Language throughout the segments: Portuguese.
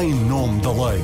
em nome da lei.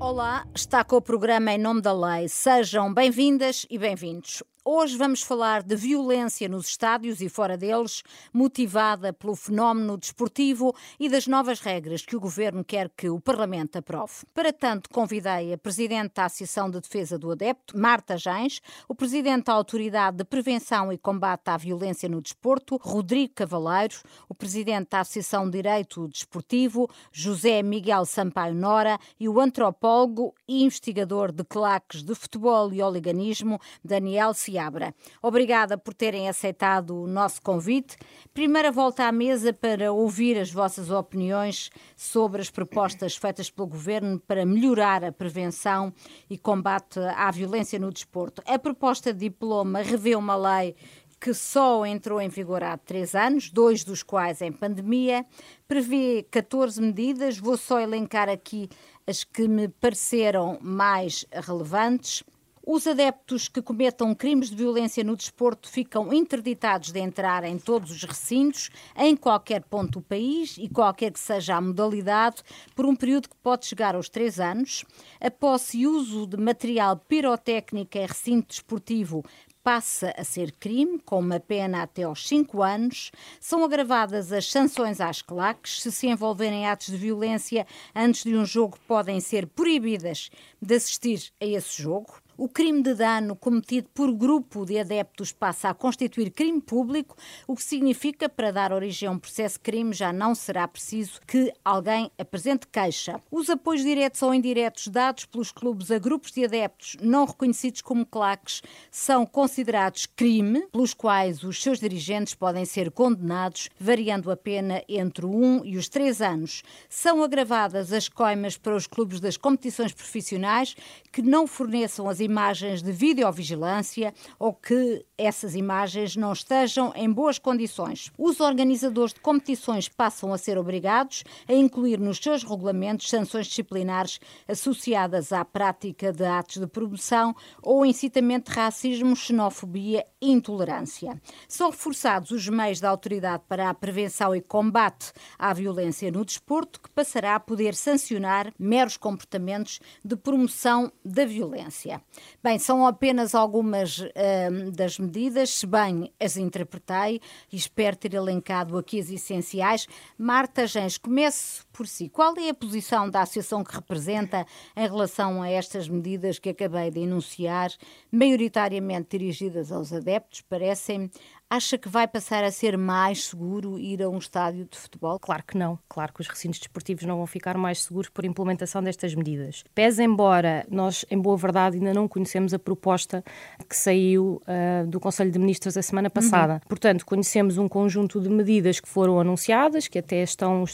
Olá, está com o programa Em Nome da Lei. Sejam bem-vindas e bem-vindos. Hoje vamos falar de violência nos estádios e fora deles, motivada pelo fenómeno desportivo e das novas regras que o Governo quer que o Parlamento aprove. Para tanto, convidei a Presidente da Associação de Defesa do Adepto, Marta Gens, o Presidente da Autoridade de Prevenção e Combate à Violência no Desporto, Rodrigo Cavaleiro, o Presidente da Associação de Direito Desportivo, José Miguel Sampaio Nora e o antropólogo e investigador de claques de futebol e oliganismo, Daniel Ciara. Seabra. Obrigada por terem aceitado o nosso convite. Primeira volta à mesa para ouvir as vossas opiniões sobre as propostas feitas pelo Governo para melhorar a prevenção e combate à violência no desporto. A proposta de diploma revê uma lei que só entrou em vigor há três anos, dois dos quais em pandemia, prevê 14 medidas. Vou só elencar aqui as que me pareceram mais relevantes. Os adeptos que cometam crimes de violência no desporto ficam interditados de entrar em todos os recintos, em qualquer ponto do país e qualquer que seja a modalidade, por um período que pode chegar aos três anos. A posse e uso de material pirotécnico em recinto desportivo passa a ser crime, com uma pena até aos 5 anos. São agravadas as sanções às claques. Se se envolverem atos de violência antes de um jogo, podem ser proibidas de assistir a esse jogo. O crime de dano cometido por grupo de adeptos passa a constituir crime público, o que significa para dar origem a um processo de crime já não será preciso que alguém apresente queixa. Os apoios diretos ou indiretos dados pelos clubes a grupos de adeptos não reconhecidos como claques são considerados crime, pelos quais os seus dirigentes podem ser condenados, variando a pena entre um e os três anos. São agravadas as coimas para os clubes das competições profissionais que não forneçam as imagens de videovigilância ou que essas imagens não estejam em boas condições. Os organizadores de competições passam a ser obrigados a incluir nos seus regulamentos sanções disciplinares associadas à prática de atos de promoção ou incitamento de racismo, xenofobia e intolerância. São reforçados os meios da autoridade para a prevenção e combate à violência no desporto, que passará a poder sancionar meros comportamentos de promoção da violência. Bem, são apenas algumas uh, das medidas, se bem as interpretei e espero ter elencado aqui as essenciais. Marta Gens, comece por si. Qual é a posição da associação que representa em relação a estas medidas que acabei de enunciar, maioritariamente dirigidas aos adeptos? Parecem Acha que vai passar a ser mais seguro ir a um estádio de futebol? Claro que não. Claro que os recintos desportivos não vão ficar mais seguros por implementação destas medidas. Pese embora nós, em boa verdade, ainda não conhecemos a proposta que saiu uh, do Conselho de Ministros a semana passada. Uhum. Portanto, conhecemos um conjunto de medidas que foram anunciadas, que até estão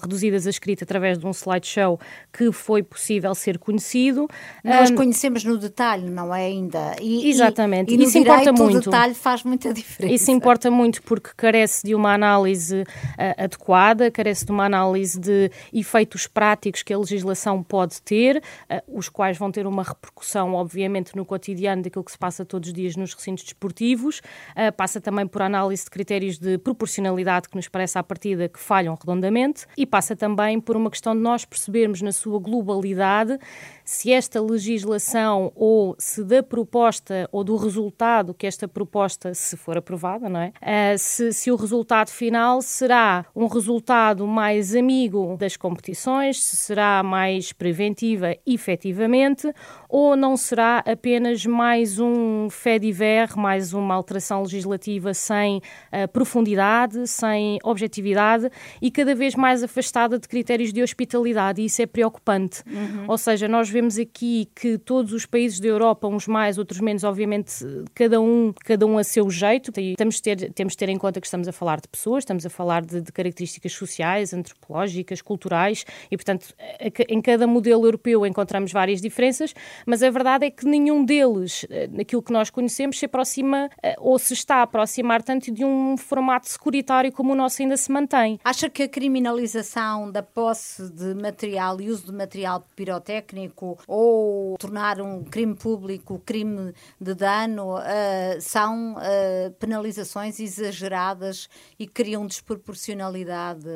reduzidas a escrita através de um slideshow que foi possível ser conhecido. Nós um, conhecemos no detalhe, não é ainda? E, Exatamente. E, e Isso importa muito. O detalhe faz muita diferença. Isso importa muito porque carece de uma análise uh, adequada, carece de uma análise de efeitos práticos que a legislação pode ter, uh, os quais vão ter uma repercussão, obviamente, no cotidiano daquilo que se passa todos os dias nos recintos desportivos. Uh, passa também por análise de critérios de proporcionalidade que nos parece à partida que falham redondamente e passa também por uma questão de nós percebermos na sua globalidade se esta legislação ou se da proposta ou do resultado que esta proposta, se for aprovada, não é? Uh, se, se o resultado final será um resultado mais amigo das competições, se será mais preventiva efetivamente, ou não será apenas mais um fé diver, mais uma alteração legislativa sem uh, profundidade, sem objetividade e cada vez mais afastada de critérios de hospitalidade, e isso é preocupante. Uhum. Ou seja, nós vemos vemos aqui que todos os países da Europa, uns mais, outros menos, obviamente, cada um, cada um a seu jeito, tem, temos de, ter, temos ter em conta que estamos a falar de pessoas, estamos a falar de, de características sociais, antropológicas, culturais e, portanto, em cada modelo europeu encontramos várias diferenças, mas a verdade é que nenhum deles, eh, naquilo que nós conhecemos, se aproxima eh, ou se está a aproximar tanto de um formato securitário como o nosso ainda se mantém. Acha que a criminalização da posse de material e uso de material pirotécnico ou tornar um crime público crime de dano uh, são uh, penalizações exageradas e criam desproporcionalidade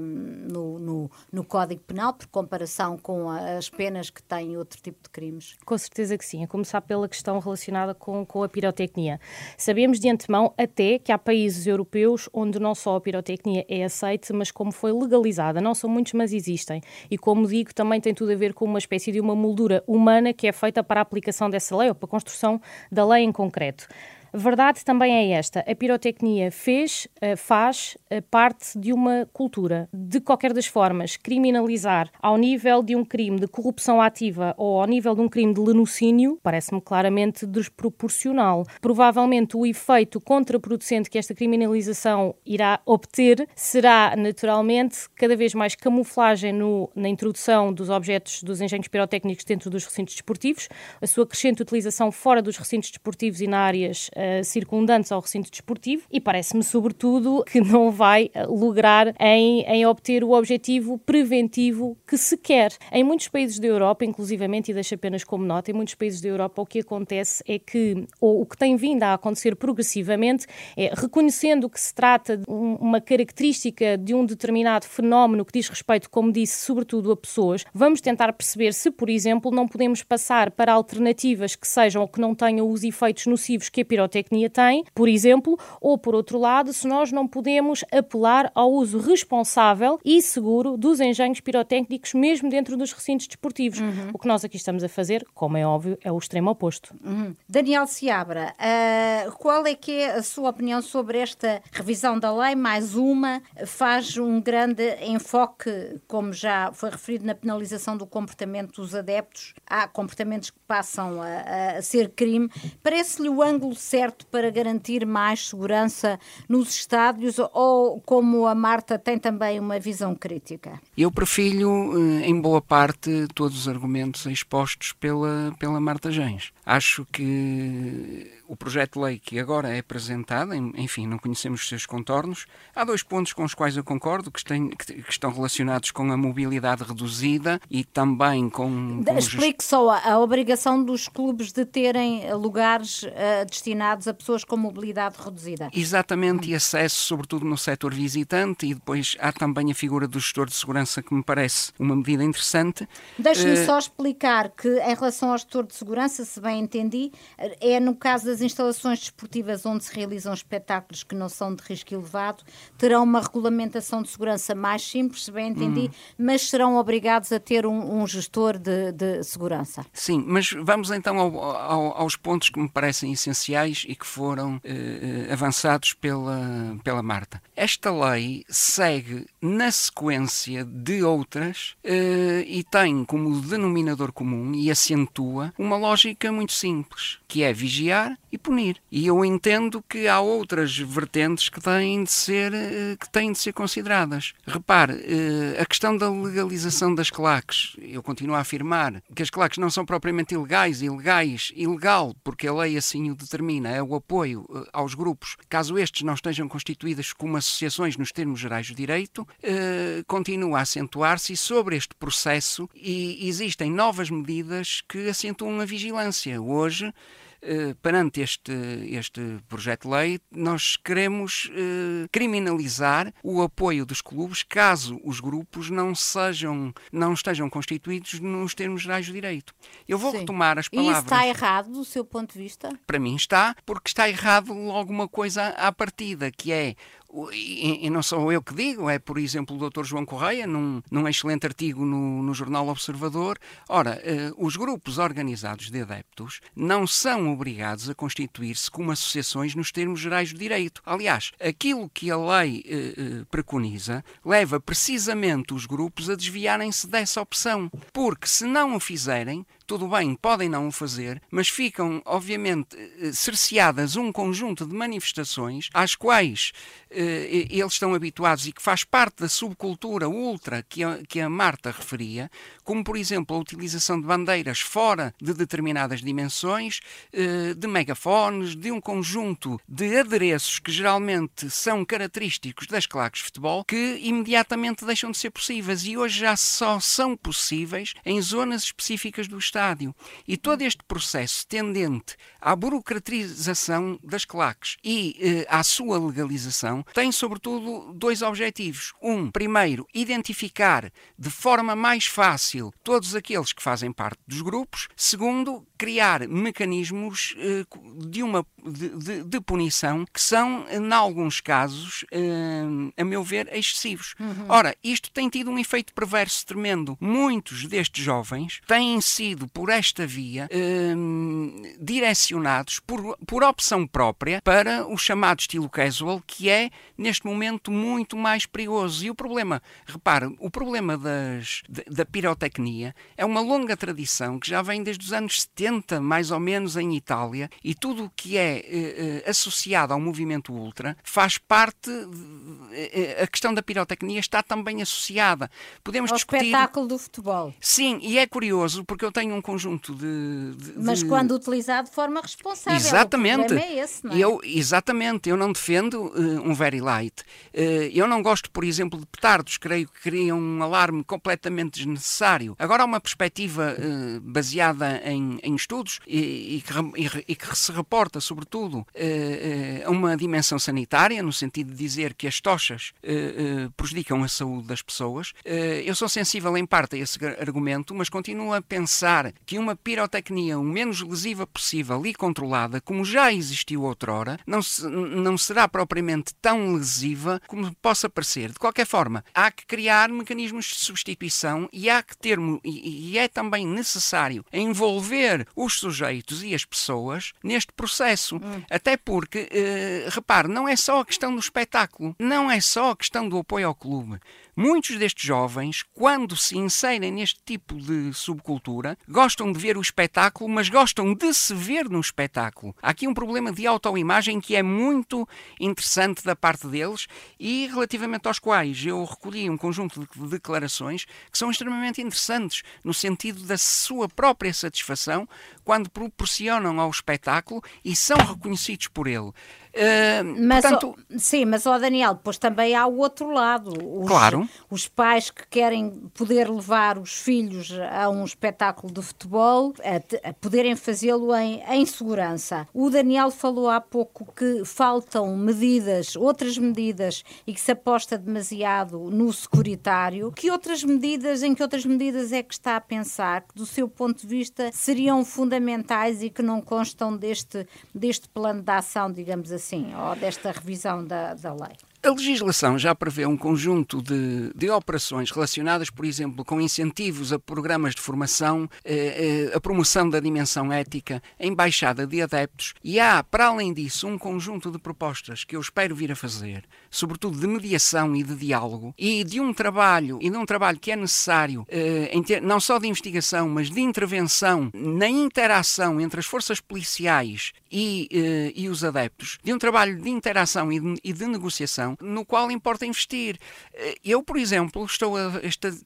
um, no, no, no, Código Penal por comparação com as penas que têm outro tipo de crimes? Com certeza que sim, a começar pela questão relacionada com, com a pirotecnia. Sabemos de antemão até que há países europeus onde não só a pirotecnia é aceite, mas como foi legalizada. Não são muitos, mas existem. E como digo, também tem tudo a ver com uma espécie de uma moldura humana que é feita para a aplicação dessa lei ou para a construção da lei em concreto. Verdade também é esta: a pirotecnia fez, eh, faz eh, parte de uma cultura. De qualquer das formas, criminalizar ao nível de um crime de corrupção ativa ou ao nível de um crime de lenocínio parece-me claramente desproporcional. Provavelmente o efeito contraproducente que esta criminalização irá obter será, naturalmente, cada vez mais camuflagem no, na introdução dos objetos dos engenhos pirotécnicos dentro dos recintos desportivos, a sua crescente utilização fora dos recintos desportivos e na áreas uh, circundantes ao recinto desportivo e parece-me, sobretudo, que não vai eh, lograr em, em obter o objetivo preventivo que se quer. Em muitos países da Europa, inclusivamente, e deixo apenas como nota, em muitos países da Europa o que acontece é que, ou o que tem vindo a acontecer progressivamente, é reconhecendo que se trata de um, uma característica de um determinado fenómeno que diz respeito, como disse, sobretudo a pessoas, vamos tentar perceber se, por exemplo, não podemos passar para alternativas que sejam ou que não tenham os efeitos nocivos que a pirotecnia pirotecnia tem, por exemplo, ou por outro lado, se nós não podemos apelar ao uso responsável e seguro dos engenhos pirotécnicos mesmo dentro dos recintos desportivos. Uhum. O que nós aqui estamos a fazer, como é óbvio, é o extremo oposto. Uhum. Daniel Seabra, uh, qual é que é a sua opinião sobre esta revisão da lei? Mais uma, faz um grande enfoque, como já foi referido na penalização do comportamento dos adeptos. Há comportamentos que passam a, a ser crime. Parece-lhe o ângulo certo para garantir mais segurança nos estádios ou, como a Marta, tem também uma visão crítica? Eu prefiro, eh, em boa parte, todos os argumentos expostos pela, pela Marta Gens. Acho que o projeto de lei que agora é apresentado, enfim, não conhecemos os seus contornos. Há dois pontos com os quais eu concordo, que, têm, que estão relacionados com a mobilidade reduzida e também com. com Explique só a, a, obrigação dos clubes de terem lugares uh, destinados a pessoas com mobilidade reduzida. Exatamente, e acesso, sobretudo no setor visitante, e depois há também a figura do gestor de segurança, que me parece uma medida interessante. Deixe-me uh... só explicar que, em relação ao gestor de segurança, se bem entendi, é no caso das instalações desportivas onde se realizam espetáculos que não são de risco elevado terão uma regulamentação de segurança mais simples, se bem entendi, hum. mas serão obrigados a ter um, um gestor de, de, segurança. Sim, mas vamos então ao, ao, aos pontos que me parecem essenciais e que foram eh, eh, avançados pela, pela Marta. Esta lei segue na sequência de outras eh, e tem como denominador comum e acentua uma lógica muito simples, que é vigiar e punir. E eu entendo que há outras vertentes que têm de ser, eh, que têm de ser consideradas. Repare, eh, a questão da legalização das claques, eu continuo a afirmar que as claques não são propriamente ilegais, ilegais, ilegal, porque a lei assim o determina, é o apoio eh, aos grupos, caso estes não estejam constituídos como associações nos termos gerais do direito, continua a acentuar-se sobre este processo e existem novas medidas que acentuam a vigilância. Hoje, perante este, este projeto de lei, nós queremos eh, criminalizar o apoio dos clubes caso os grupos não sejam, não estejam constituídos nos termos gerais do direito. Eu vou Sim. retomar as palavras. E está errado do seu ponto de vista? Para mim está, porque está errado logo uma coisa à partida, que é e, não sou eu que digo, é por exemplo o Dr. João Correia, num, num excelente artigo no, no Jornal Observador. Ora, eh, os grupos organizados de adeptos não são obrigados a constituir-se como associações nos termos gerais do direito. Aliás, aquilo que a lei eh, eh preconiza leva precisamente os grupos a desviarem-se dessa opção, porque se não o fizerem, tudo bem, podem não o fazer, mas ficam, obviamente, eh, cerceadas um conjunto de manifestações às quais eh, eles estão habituados e que faz parte da subcultura ultra que a, que a Marta referia, como, por exemplo, a utilização de bandeiras fora de determinadas dimensões, eh, de megafones, de um conjunto de adereços que geralmente são característicos das claques de futebol, que imediatamente deixam de ser possíveis e hoje já só são possíveis em zonas específicas do estádio. E todo este processo tendente à burocratização das claques e eh, à sua legalização tem, sobretudo, dois objetivos. Um, primeiro, identificar de forma mais fácil todos aqueles que fazem parte dos grupos. Segundo, criar mecanismos eh, de, uma, de, de, de, punição que são, em alguns casos, eh, a meu ver, excessivos. Uhum. Ora, isto tem tido um efeito perverso tremendo. Muitos destes jovens têm sido, por esta via, eh, direcionados por, por opção própria para o chamado estilo casual, que é, neste momento, muito mais perigoso. E o problema, repare, o problema das, da pirotecnia é uma longa tradição que já vem desde os anos 70 mais ou menos, em Itália, e tudo o que é eh, eh, associado ao movimento ultra faz parte. Eh, a questão da pirotecnia está também associada. Podemos ao discutir. espetáculo do futebol. Sim, e é curioso porque eu tenho um conjunto de. de Mas quando utilizado de forma responsável. Exatamente. É esse, não é? Eu, exatamente. Eu não defendo uh, um very light. Uh, eu não gosto, por exemplo, de petardos. Creio que criam um alarme completamente desnecessário. Agora, há uma perspectiva uh, baseada em, em estudos e, e, que, e, que, se reporta, sobretudo, a uma dimensão sanitária, no sentido de dizer que as tochas prejudicam a saúde das pessoas. eu sou sensível, em parte, a esse argumento, mas continuo a pensar que uma pirotecnia o menos lesiva possível e controlada, como já existiu outrora, não, se, não será propriamente tão lesiva como possa parecer. De qualquer forma, há que criar mecanismos de substituição e há que ter, e, e é também necessário envolver os sujeitos e as pessoas neste processo. Hum. Até porque, eh, repare, não é só a questão do espetáculo, não é só a questão do apoio ao clube. Muitos destes jovens, quando se inserem neste tipo de subcultura, gostam de ver o espetáculo, mas gostam de se ver no espetáculo. Há aqui um problema de autoimagem que é muito interessante da parte deles e relativamente aos quais eu recolhi um conjunto de declarações que são extremamente interessantes no sentido da sua própria satisfação quando proporcionam ao espetáculo e são reconhecidos por ele. Uh, mas, portanto... sim, mas ó Daniel, depois também há o outro lado. Os, claro. Os pais que querem poder levar os filhos a um espetáculo de futebol, a, a poderem fazê-lo em, em segurança. O Daniel falou há pouco que faltam medidas, outras medidas, e que se aposta demasiado no securitário. Que outras medidas, em que outras medidas é que está a pensar que, do seu ponto de vista, seriam fundamentais e que não constam deste, deste plano de ação, digamos assim? Assim, ou desta revisão da, da lei? A legislação já prevê um conjunto de, de operações relacionadas, por exemplo, com incentivos a programas de formação, eh, eh, a promoção da dimensão ética, a embaixada de adeptos e há, para além disso, um conjunto de propostas que eu espero vir a fazer, sobretudo de mediação e de diálogo e de um trabalho, e de um trabalho que é necessário, eh, não só de investigação, mas de intervenção na interação entre as forças policiais e, e os adeptos, de um trabalho de interação e de, e de negociação no qual importa investir. Eh, eu, por exemplo, estou a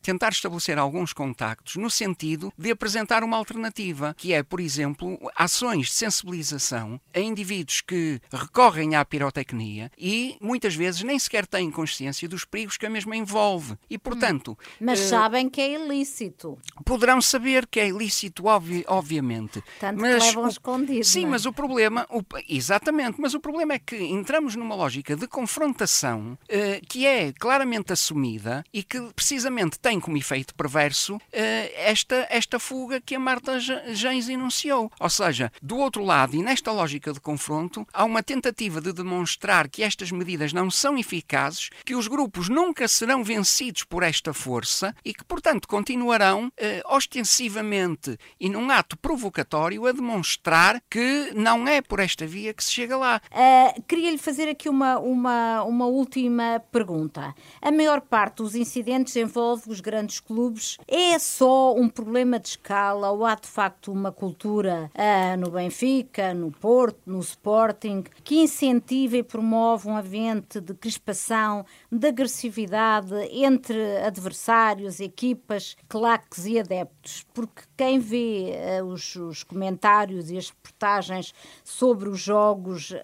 tentar estabelecer alguns contactos no sentido de apresentar uma alternativa, que é, por exemplo, ações de sensibilização a indivíduos que recorrem à pirotecnia e muitas vezes nem sequer têm consciência dos perigos que a mesma envolve. E, portanto. Mas uh, sabem que é ilícito. Poderão saber que é ilícito, obvi obviamente. Tanto mas, que levam escondido. Sim, é? mas o problema. O, exatamente, mas o problema é que entramos numa lógica de confrontação uh, que é claramente assumida e que precisamente tem como efeito perverso uh, esta, esta fuga que a Marta Gens enunciou. Ou seja, do outro lado, e nesta lógica de confronto, há uma tentativa de demonstrar que estas medidas não são eficazes, que os grupos nunca serão vencidos por esta força e que, portanto, continuarão uh, ostensivamente e num ato provocatório a demonstrar que não é por esta via que se chega lá. Queria-lhe fazer aqui uma, uma, uma uma última pergunta. A maior parte dos incidentes envolve os grandes clubes. É só um problema de escala ou há de facto uma cultura ah, no Benfica, no Porto, no Sporting, que incentiva e promove um ambiente de crispação, de agressividade entre adversários, equipas, claques e adeptos? Porque quem vê uh, os, os, comentários e as reportagens sobre os jogos uh,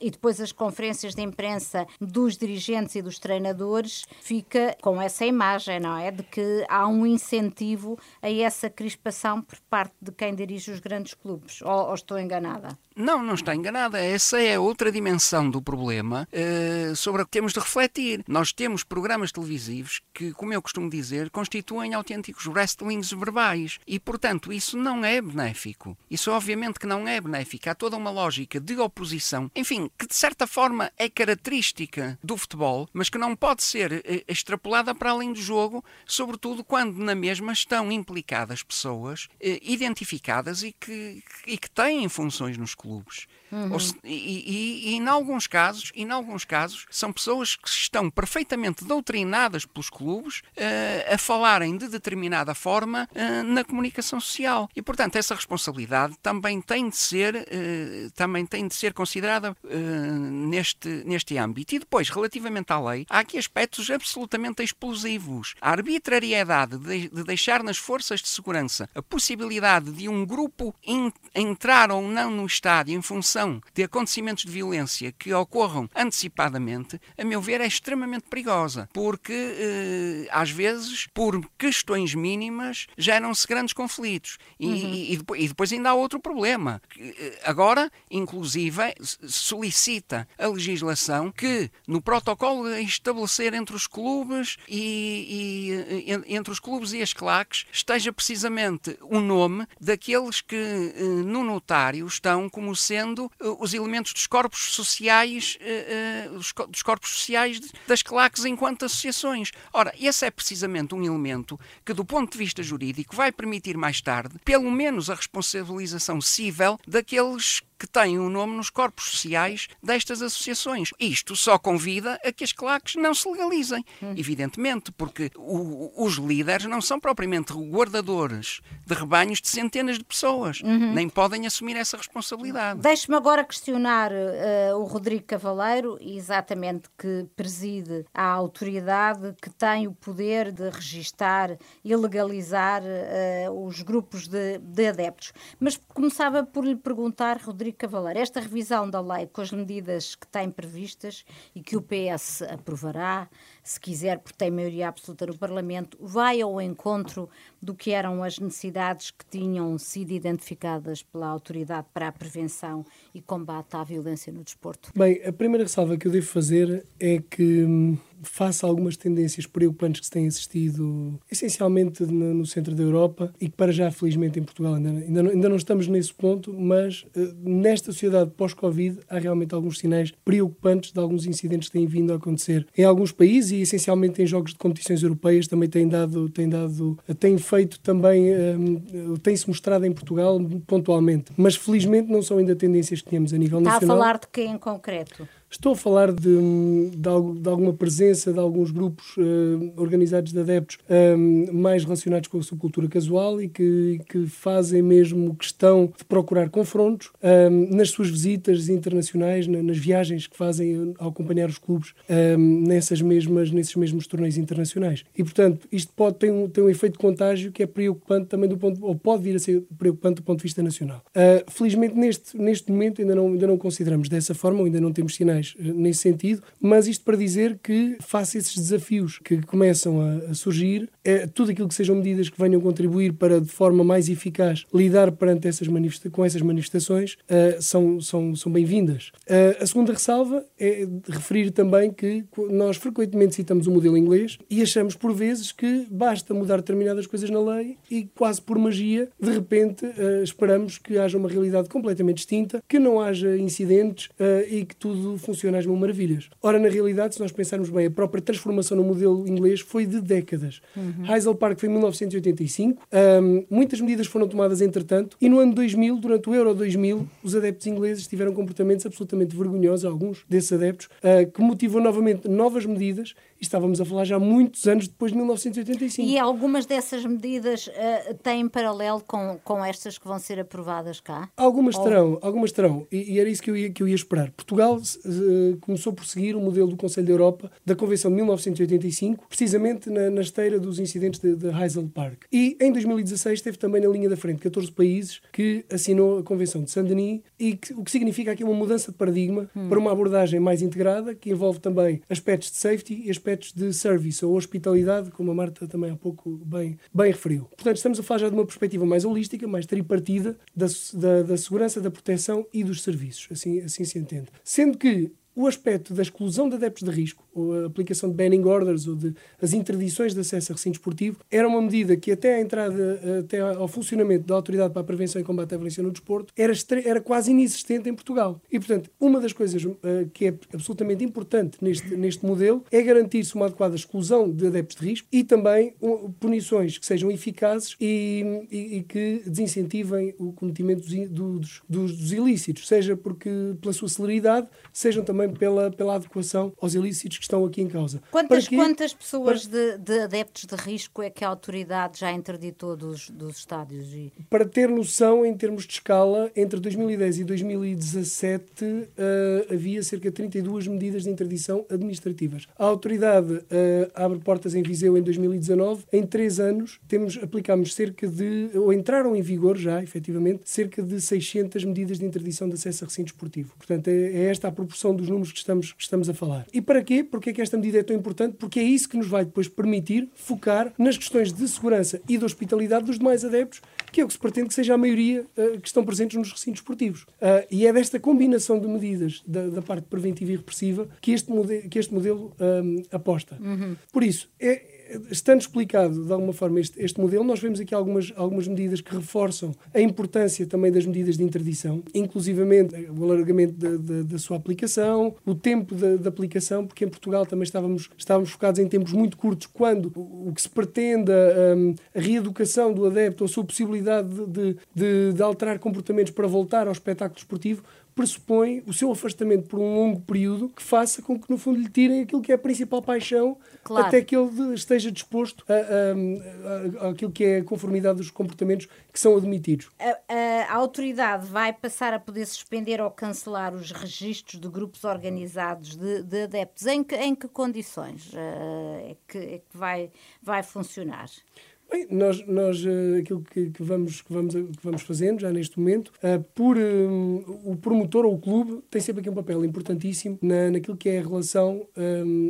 e depois as conferências de imprensa dos dirigentes e dos treinadores fica com essa imagem, não é? De que há um incentivo a essa crispação por parte de quem dirige os grandes clubes. Ou, ou estou enganada? Não, não está enganada. Essa é outra dimensão do problema uh, sobre a que temos de refletir. Nós temos programas televisivos que, como eu costumo dizer, constituem autênticos wrestlings verbais. E, portanto, isso não é benéfico. Isso, obviamente, que não é benéfico. Há toda uma lógica de oposição, enfim, que de certa forma é característica do futebol, mas que não pode ser uh, extrapolada para além do jogo, sobretudo quando na mesma estão implicadas pessoas uh, identificadas e que, e que têm funções nos clubes. Uhum. Ou, e, e, e, em alguns casos, em alguns casos, são pessoas que estão perfeitamente doutrinadas pelos clubes uh, a falarem de determinada forma uh, na comunicação social. E, portanto, essa responsabilidade também tem de ser, uh, também tem de ser considerada neste, neste âmbito. E depois, relativamente à lei, há aqui aspectos absolutamente explosivos. A arbitrariedade de, de deixar nas forças de segurança a possibilidade de um grupo in, entrar ou não no Estado em função de acontecimentos de violência que ocorram antecipadamente, a meu ver, é extremamente perigosa, porque eh, às vezes, por questões mínimas, geram-se grandes conflitos. E, uhum. e, e, depois, ainda há outro problema. Eh, agora, inclusive, solicita a legislação que, no protocolo a estabelecer entre os clubes e, e entre os clubes e as claques, esteja precisamente o nome daqueles que eh, no notário estão como sendo eh, os elementos dos corpos sociais, uh, uh, dos corpos sociais das claques enquanto associações. Ora, esse é precisamente um elemento que, do ponto de vista jurídico, vai permitir mais tarde, pelo menos, a responsabilização civil daqueles que têm um nome nos corpos sociais destas associações. Isto só convida a que as claques não se legalizem, hum. evidentemente, porque o, os líderes não são propriamente guardadores de rebanhos de centenas de pessoas, uhum. nem podem assumir essa responsabilidade. Deixe-me agora questionar uh, o Rodrigo Cavaleiro, exatamente que preside a autoridade que tem o poder de registar e legalizar uh, os grupos de, de adeptos. Mas começava por lhe perguntar, Rodrigo, Cavaleiro, esta revisão da lei com as medidas que tem previstas e que o PS aprovará, se quiser, porque tem maioria absoluta no Parlamento, vai ao encontro do que eram as necessidades que tinham sido identificadas pela Autoridade para a Prevenção e Combate à Violência no Desporto? Bem, a primeira ressalva que eu devo fazer é que hum, face a algumas tendências preocupantes que se têm assistido, essencialmente no, centro da Europa, e que para já, felizmente, em Portugal ainda, não, ainda não estamos nesse ponto, mas uh, nesta sociedade pós-Covid há realmente alguns sinais preocupantes de alguns incidentes que têm vindo a acontecer em alguns países e, essencialmente, em jogos de competições europeias também têm dado, têm dado, têm feito também, um, tem-se mostrado em Portugal pontualmente. Mas, felizmente, não são ainda tendências que tínhamos a nível Está nacional. Está a falar de quê em concreto? Estou a falar de, de, de, alguma presença de alguns grupos uh, organizados de adeptos um, mais relacionados com a subcultura casual e que, que fazem mesmo questão de procurar confrontos um, nas suas visitas internacionais, na, nas viagens que fazem ao acompanhar os clubes um, nessas mesmas, nesses mesmos torneios internacionais. E, portanto, isto pode ter um, ter um efeito de contágio que é preocupante também do ponto, ou pode vir a ser preocupante do ponto de vista nacional. Uh, felizmente, neste, neste momento, ainda não, ainda não consideramos dessa forma, ainda não temos sinais eh, nesse sentido, mas isto para dizer que, face a esses desafios que começam a, a surgir, é, tudo aquilo que sejam medidas que venham contribuir para, de forma mais eficaz, lidar perante essas com essas manifestações, uh, são, são, são bem-vindas. Uh, a segunda ressalva é referir também que nós frequentemente citamos o modelo inglês e achamos por vezes que basta mudar determinadas coisas na lei e quase por magia, de repente, uh, esperamos que haja uma realidade completamente distinta, que não haja incidentes e que tudo funciona às mil maravilhas. Ora, na realidade, se nós pensarmos bem, a própria transformação no modelo inglês foi de décadas. Uhum. Heysel Park foi em 1985, um, muitas medidas foram tomadas entretanto, e no ano 2000, durante o Euro 2000, os adeptos ingleses tiveram comportamentos absolutamente vergonhosos, alguns desses adeptos, uh, que motivou novamente novas medidas estávamos a falar já muitos anos depois de 1985. E algumas dessas medidas uh, têm paralelo com, com estas que vão ser aprovadas cá? Algumas Ou... terão, algumas terão. E, e, era isso que eu ia, que eu ia esperar. Portugal uh, começou por seguir o modelo do Conselho da Europa da Convenção de 1985, precisamente na, na esteira dos incidentes de, de Heysel Park. E em 2016 teve também na linha da frente 14 países que assinou a Convenção de Saint-Denis e que, o que significa aqui uma mudança de paradigma hum. para uma abordagem mais integrada que envolve também aspectos de safety e aspectos aspectos de service ou hospitalidade, como a Marta também há pouco bem, bem referiu. Portanto, estamos a falar já de uma perspectiva mais holística, mais tripartida da, da, da segurança, da proteção e dos serviços. Assim, assim se entende. Sendo que o aspecto da exclusão de adeptos de risco, ou a aplicação de banning orders, ou de as interdições de acesso a recinto esportivo, era uma medida que até a entrada, até ao funcionamento da Autoridade para a Prevenção e Combate à Violência no Desporto, era, era quase inexistente em Portugal. E, portanto, uma das coisas uh, que é absolutamente importante neste, neste modelo é garantir-se uma adequada exclusão de adeptos de risco e também punições que sejam eficazes e, e, e que desincentivem o cometimento dos, dos, dos ilícitos, seja porque pela sua celeridade, sejam também também pela, pela adequação aos ilícitos que estão aqui em causa. Quantas, quantas pessoas para... de, de, adeptos de risco é que a autoridade já interditou dos, dos estádios? E... Para ter noção, em termos de escala, entre 2010 e 2017 uh, havia cerca de 32 medidas de interdição administrativas. A autoridade uh, abre portas em Viseu em 2019. Em três anos, temos, aplicámos cerca de, ou entraram em vigor já, efetivamente, cerca de 600 medidas de interdição de acesso a recinto esportivo. Portanto, é, é esta a proporção dos números que estamos, que estamos a falar. E para quê? Porque é que esta medida é tão importante? Porque é isso que nos vai depois permitir focar nas questões de segurança e de hospitalidade dos demais adeptos, que é o que se pretende que seja a maioria uh, que estão presentes nos recintos esportivos. Uh, e é desta combinação de medidas da, da, parte preventiva e repressiva que este, modelo, que este modelo um, aposta. Uhum. Por isso, é, estando explicado de alguma forma este, este, modelo, nós vemos aqui algumas, algumas medidas que reforçam a importância também das medidas de interdição, inclusivamente o alargamento da, da, da sua aplicação, o tempo da, aplicação, porque em Portugal também estávamos, estávamos focados em tempos muito curtos, quando o, o que se pretende, a, a, reeducação do adepto, a sua possibilidade de, de, de alterar comportamentos para voltar ao espetáculo esportivo, pressupõe o seu afastamento por um longo período que faça com que, no fundo, lhe tirem aquilo que é a principal paixão claro. até que ele esteja disposto a, a, a, aquilo que é a conformidade dos comportamentos que são admitidos. A, a, autoridade vai passar a poder suspender ou cancelar os registros de grupos organizados de, de adeptos. Em que, em que condições uh, é, que, é que vai, vai funcionar? Bem, nós, nós uh, aquilo que, que, vamos, que, vamos, que vamos fazendo já neste momento, uh, por uh, o promotor ou o clube tem sempre aqui um papel importantíssimo na, naquilo que é a relação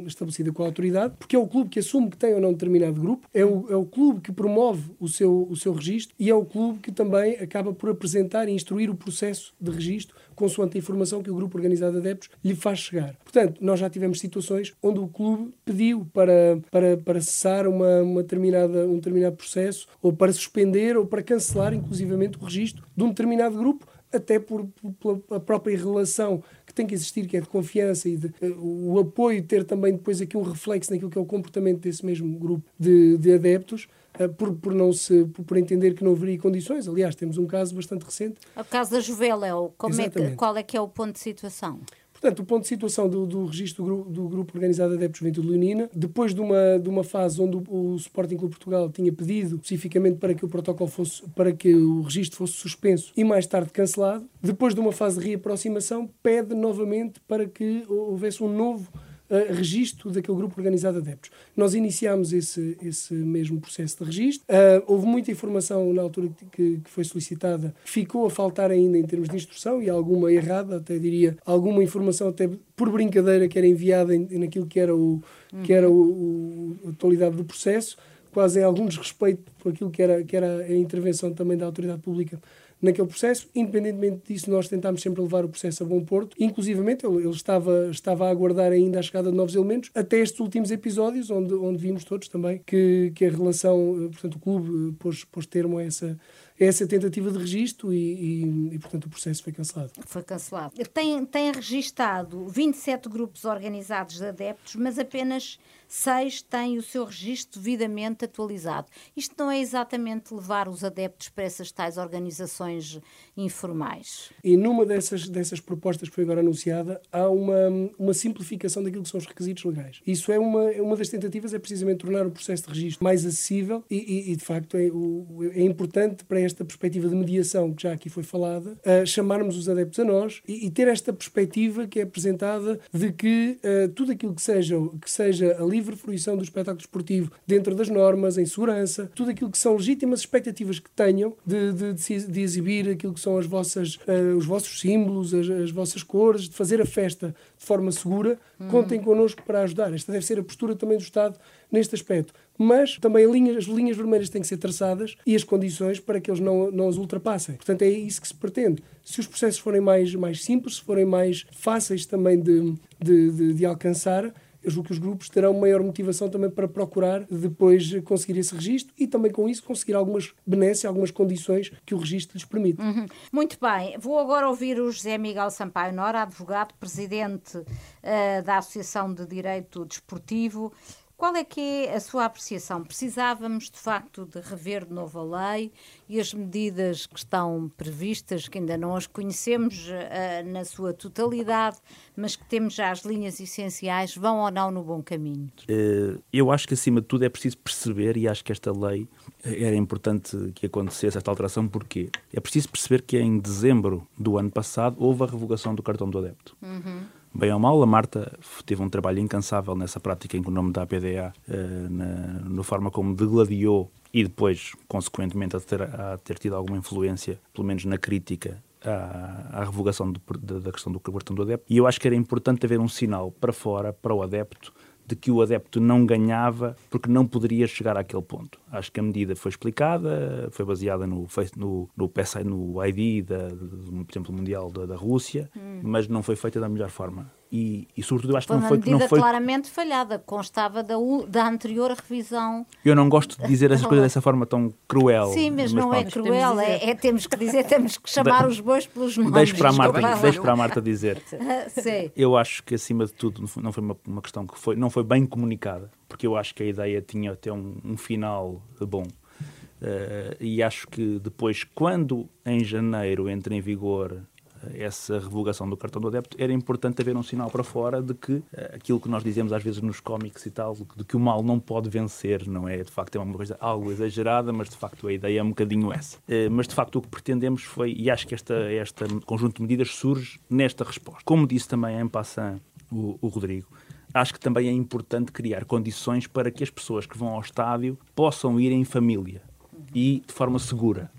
estabelecida com a autoridade, porque é o clube que assume que tem ou não determinado grupo, é o, é o clube que promove o seu, o seu registro e é o clube que também acaba por apresentar e instruir o processo de registro consoante a informação que o grupo organizado de adeptos lhe faz chegar. Portanto, nós já tivemos situações onde o clube pediu para, para, para cessar uma, uma determinada, um determinado processo, ou para suspender, ou para cancelar, inclusivamente, o registro de um determinado grupo, até por, por, pela própria relação que tem que existir, que é de confiança e de, uh, o apoio ter também depois aqui um reflexo naquilo que é o comportamento desse mesmo grupo de, de adeptos, por, por não se por, por, entender que não haveria condições. Aliás, temos um caso bastante recente. O caso da Juveléu, como é que, qual é que é o ponto de situação? Portanto, o ponto de situação do, do registro do grupo, do grupo Organizado Adeptos Juventude Leonina, depois de uma, de uma fase onde o, o Sporting Clube Portugal tinha pedido especificamente para que o protocolo fosse, para que o registro fosse suspenso e mais tarde cancelado, depois de uma fase de reaproximação, pede novamente para que houvesse um novo registro daquele grupo organizado de adeptos. Nós iniciámos esse, esse mesmo processo de registro. Uh, houve muita informação na altura que, que foi solicitada, ficou a faltar ainda em termos de instrução e alguma errada, até diria, alguma informação até por brincadeira que era enviada em, naquilo que era, o, que era o, o, a atualidade do processo, quase em algum desrespeito por aquilo que era, que era a intervenção também da autoridade pública naquele processo. Independentemente disso, nós tentámos sempre levar o processo a bom porto. Inclusivamente, ele, ele estava, estava a aguardar ainda a chegada de novos elementos, até estes últimos episódios, onde, onde vimos todos também que, que a relação, eh, portanto, o clube eh, pôs, pôs termo a essa essa tentativa de registro e, e, e, portanto, o processo foi cancelado. Foi cancelado. Tem, tem registado 27 grupos organizados de adeptos, mas apenas seis têm o seu registro devidamente atualizado. Isto não é exatamente levar os adeptos para essas tais organizações informais? E numa dessas, dessas propostas que foi agora anunciada, há uma, uma simplificação daquilo que são os requisitos legais. Isso é uma, uma das tentativas, é precisamente tornar o processo de registro mais acessível e, e, e de facto, é, é, importante para esta perspectiva de mediação que já aqui foi falada, uh, chamarmos os adeptos a nós e, e, ter esta perspectiva que é apresentada de que uh, tudo aquilo que seja, que seja a livre fruição do espetáculo esportivo dentro das normas, em segurança, tudo aquilo que são legítimas expectativas que tenham de, de, de, de exibir aquilo que são as vossas, uh, os vossos símbolos, as, as, vossas cores, de fazer a festa de forma segura, uhum. contem connosco para ajudar. Esta deve ser a postura também do Estado neste aspecto. Mas também linhas, as linhas vermelhas têm que ser traçadas e as condições para que eles não, não as ultrapassem. Portanto, é isso que se pretende. Se os processos forem mais, mais simples, se forem mais fáceis também de, de, de, de alcançar, eu julgo que os grupos terão maior motivação também para procurar depois conseguir esse registro e também com isso conseguir algumas benesses, algumas condições que o registro lhes permite. Uhum. Muito bem, vou agora ouvir o José Miguel Sampaio Nora, advogado, presidente uh, da Associação de Direito Desportivo. Qual é que é a sua apreciação? Precisávamos, de facto, de rever de novo a lei e as medidas que estão previstas, que ainda não as conhecemos uh, na sua totalidade, mas que temos já as linhas essenciais, vão ou não no bom caminho? Uh, eu acho que, acima de tudo, é preciso perceber, e acho que esta lei era importante que acontecesse esta alteração, porque é preciso perceber que em dezembro do ano passado houve a revogação do cartão do adepto. Uhum Bem ou mal, a Marta teve um trabalho incansável nessa prática em que o nome da APDA, uh, na, na forma como degladiou e depois, consequentemente, a ter, a ter tido alguma influência, pelo menos na crítica à, à revogação do, da questão do cartão do adepto. E eu acho que era importante haver um sinal para fora, para o adepto, de que o adepto não ganhava porque não poderia chegar àquele ponto. Acho que a medida foi explicada, foi baseada no, no, no, no ID, da, do, por exemplo, Mundial da, da Rússia, hum. mas não foi feita da melhor forma e, e sobretudo eu acho foi que não foi... Uma medida foi... claramente falhada, constava da, da anterior revisão. Eu não gosto de dizer essas coisas dessa forma tão cruel. Sim, mas, mas não é pronto. é cruel, é, é, temos que dizer, temos que chamar de... os bois pelos nomes. Deixe para a Marta, deixe para a Marta dizer. Sim. Eu acho que acima de tudo não foi uma, uma, questão que foi, não foi bem comunicada, porque eu acho que a ideia tinha até um, um final bom. Uh, e acho que depois, quando em janeiro entra em vigor essa revogação do cartão do adepto, era importante haver um sinal para fora de que eh, aquilo que nós dizemos às vezes nos cómics e tal, de que o mal não pode vencer, não é? De facto é uma coisa algo exagerada, mas de facto a ideia é um bocadinho essa. Eh, mas de facto o que pretendemos foi, e acho que esta, esta conjunto de medidas surge nesta resposta. Como disse também em passant o, o Rodrigo, acho que também é importante criar condições para que as pessoas que vão ao estádio possam ir em família e de forma segura.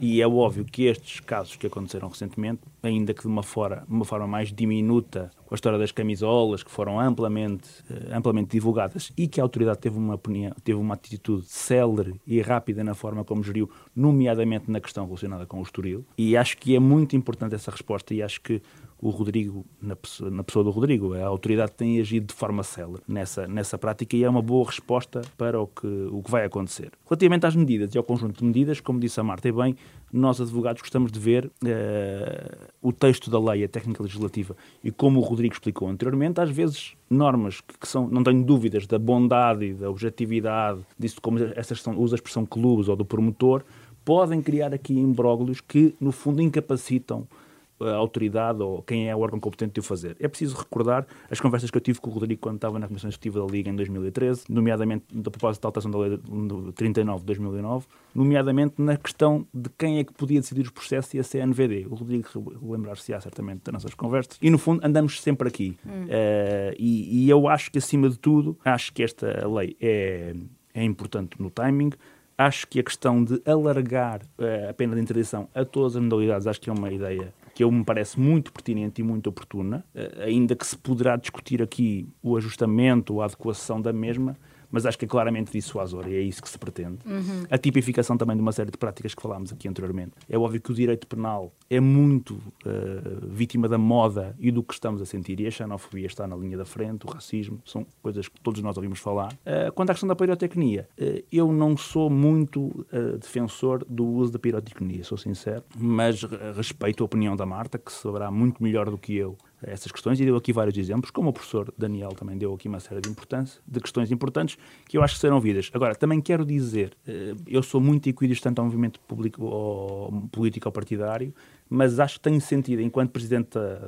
E é óbvio que estes casos que aconteceram recentemente, ainda que de uma forma, uma forma mais diminuta, com a história das camisolas, que foram amplamente, uh, amplamente divulgadas, e que a autoridade teve uma opinião, teve uma atitude célere e rápida na forma como geriu, nomeadamente na questão relacionada com o Estoril. E acho que é muito importante essa resposta e acho que o Rodrigo, na pessoa, na pessoa, do Rodrigo, a autoridade tem agido de forma célere nessa, nessa prática e é uma boa resposta para o que, o que vai acontecer. Relativamente às medidas e ao conjunto de medidas, como disse a Marta, é bem, nós advogados gostamos de ver uh, o texto da lei, a técnica legislativa, e como o Rodrigo explicou anteriormente, às vezes normas que, que são, não tenho dúvidas, da bondade e da objetividade, disso como essas são, usa a expressão clubes ou do promotor, podem criar aqui imbróglios que, no fundo, incapacitam a autoridade ou quem é o órgão competente de o fazer. É preciso recordar as conversas que eu tive com o Rodrigo quando estava na Comissão Executiva da Liga em 2013, nomeadamente da propósito da alteração da Lei 39 de 2009, nomeadamente na questão de quem é que podia decidir os processos e a CNVD. O Rodrigo lembrar-se-á certamente das nossas conversas. E, no fundo, andamos sempre aqui. Hum. Uh, e, e eu acho que, acima de tudo, acho que esta lei é, é importante no timing, acho que a questão de alargar uh, a pena de interdição a todas as modalidades, acho que é uma ideia que eu me parece muito pertinente e muito oportuna, uh, ainda que se poderá discutir aqui o ajustamento, a adequação da mesma, mas acho que é claramente dissuasor e é isso que se pretende. Uhum. A tipificação também de uma série de práticas que falámos aqui anteriormente. É óbvio que o direito penal é muito uh, vítima da moda e do que estamos a sentir, e a xenofobia está na linha da frente, o racismo, são coisas que todos nós ouvimos falar. Uh, quanto à questão da pirotecnia, uh, eu não sou muito defensor do uso da pirotecnia, sou sincero, mas respeito a opinião da Marta, que saberá muito melhor do que eu essas questões e deu aqui vários exemplos, como o professor Daniel também deu aqui uma série de, de questões importantes que eu acho que serão ouvidas. Agora, também quero dizer, eh, eu sou muito equidistante ao movimento público, ou político ou partidário, mas acho que tenho sentido, enquanto Presidente da,